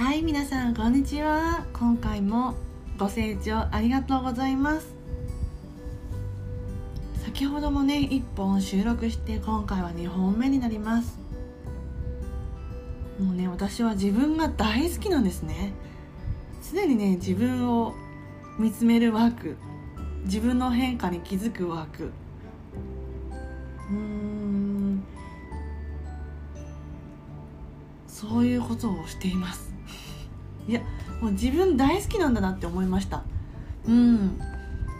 はい皆さんこんにちは。今回もご清聴ありがとうございます。先ほどもね1本収録して今回は2本目になります。もうね私は自分が大好きなんですね。常にね自分を見つめるワーク。自分の変化に気づくワーク。うーん。そういうことをしています。いやもう自分大好きなんだなって思いました。うん。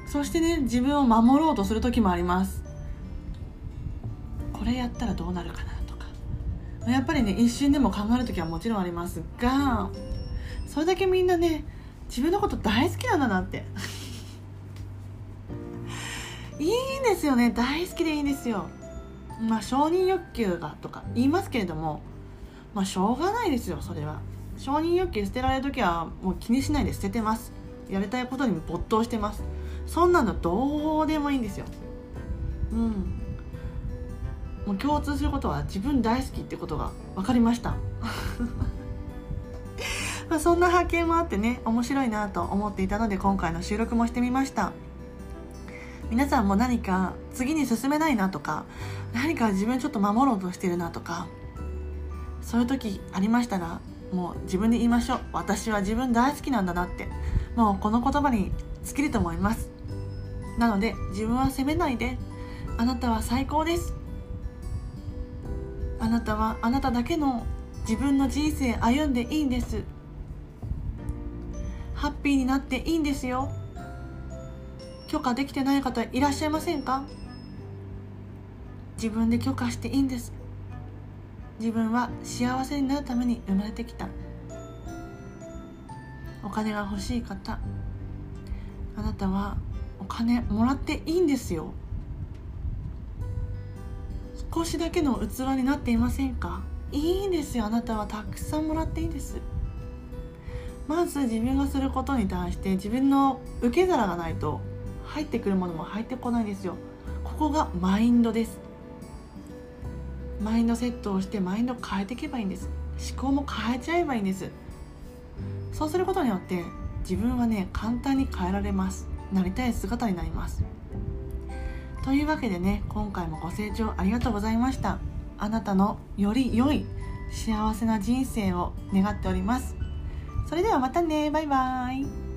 そしてね自分を守ろうとする時もあります。これやったらどうなるかなとか。やっぱりね一瞬でも考える時はもちろんありますがそれだけみんなね自分のこと大好きなんだなって。いいんですよね。大好きでいいんですよ。まあ承認欲求がとか言いますけれどもまあしょうがないですよそれは。承認欲求捨てられる時はもう気にしないで捨ててます。やりたいことに没頭してます。そんなのどうでもいいんですよ。うん。もう共通することは自分大好きってことが分かりました。まあそんな発見もあってね面白いなと思っていたので今回の収録もしてみました。皆さんも何か次に進めないなとか何か自分ちょっと守ろうとしてるなとかそういう時ありましたらもう自分で言いましょう。私は自分大好きなんだなって。もうこの言葉に尽きると思います。なので自分は責めないで。あなたは最高です。あなたはあなただけの自分の人生歩んでいいんです。ハッピーになっていいんですよ。許可できてない方いらっしゃいませんか？自分で許可していいんです。自分は幸せになるために生まれてきた。お金が欲しい方。あなたはお金もらっていいんですよ。少しだけの器になっていませんか？いいんですよ。あなたはたくさんもらっていいんです。まず自分がすることに対して自分の受け皿がないと入ってくるものも入ってこないんですよ。ここがマインドです。マインドセットをしてマインドを変えていけばいいんです。思考も変えちゃえばいいんです。そうすることによって自分はね簡単に変えられます。なりたい姿になります。というわけでね今回もご清聴ありがとうございました。あなたのより良い幸せな人生を願っております。それではまたね。バイバーイ。